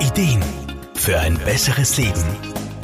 Ideen für ein besseres Leben.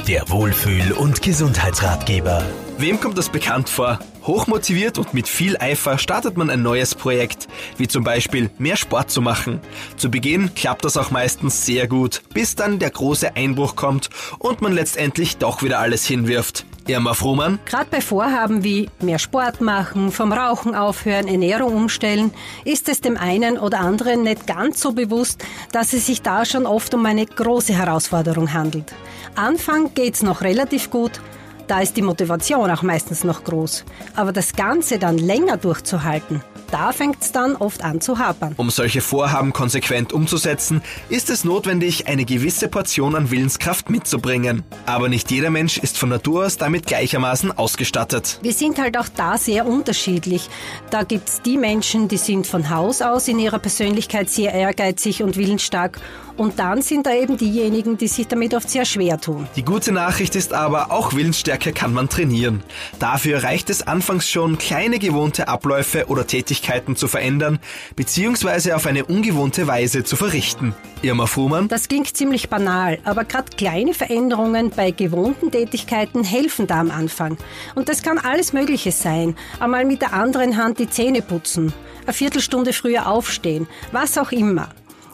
Der Wohlfühl- und Gesundheitsratgeber. Wem kommt das bekannt vor? Hochmotiviert und mit viel Eifer startet man ein neues Projekt, wie zum Beispiel mehr Sport zu machen. Zu Beginn klappt das auch meistens sehr gut, bis dann der große Einbruch kommt und man letztendlich doch wieder alles hinwirft. Irma Frohmann? Gerade bei Vorhaben wie mehr Sport machen, vom Rauchen aufhören, Ernährung umstellen, ist es dem einen oder anderen nicht ganz so bewusst, dass es sich da schon oft um eine große Herausforderung handelt. Anfang geht's noch relativ gut, da ist die Motivation auch meistens noch groß. Aber das Ganze dann länger durchzuhalten, da fängt es dann oft an zu hapern. Um solche Vorhaben konsequent umzusetzen, ist es notwendig, eine gewisse Portion an Willenskraft mitzubringen. Aber nicht jeder Mensch ist von Natur aus damit gleichermaßen ausgestattet. Wir sind halt auch da sehr unterschiedlich. Da gibt es die Menschen, die sind von Haus aus in ihrer Persönlichkeit sehr ehrgeizig und willensstark. Und dann sind da eben diejenigen, die sich damit oft sehr schwer tun. Die gute Nachricht ist aber, auch Willensstärke kann man trainieren. Dafür reicht es anfangs schon, kleine gewohnte Abläufe oder Tätigkeiten zu verändern, beziehungsweise auf eine ungewohnte Weise zu verrichten. Irma Fuhrmann? Das klingt ziemlich banal, aber gerade kleine Veränderungen bei gewohnten Tätigkeiten helfen da am Anfang. Und das kann alles Mögliche sein. Einmal mit der anderen Hand die Zähne putzen, eine Viertelstunde früher aufstehen, was auch immer.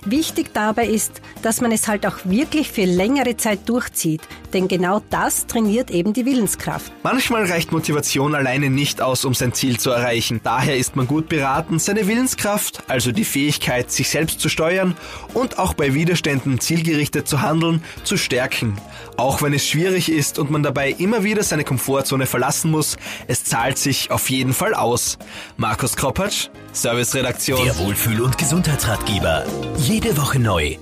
Wichtig dabei ist, dass man es halt auch wirklich für längere Zeit durchzieht, denn genau das trainiert eben die Willenskraft. Manchmal reicht Motivation alleine nicht aus, um sein Ziel zu erreichen. Daher ist man gut beraten, seine Willenskraft, also die Fähigkeit, sich selbst zu steuern und auch bei Widerständen zielgerichtet zu handeln, zu stärken. Auch wenn es schwierig ist und man dabei immer wieder seine Komfortzone verlassen muss, es zahlt sich auf jeden Fall aus. Markus Kropatsch, Serviceredaktion. Der Wohlfühl- und Gesundheitsratgeber. Jede Woche neu.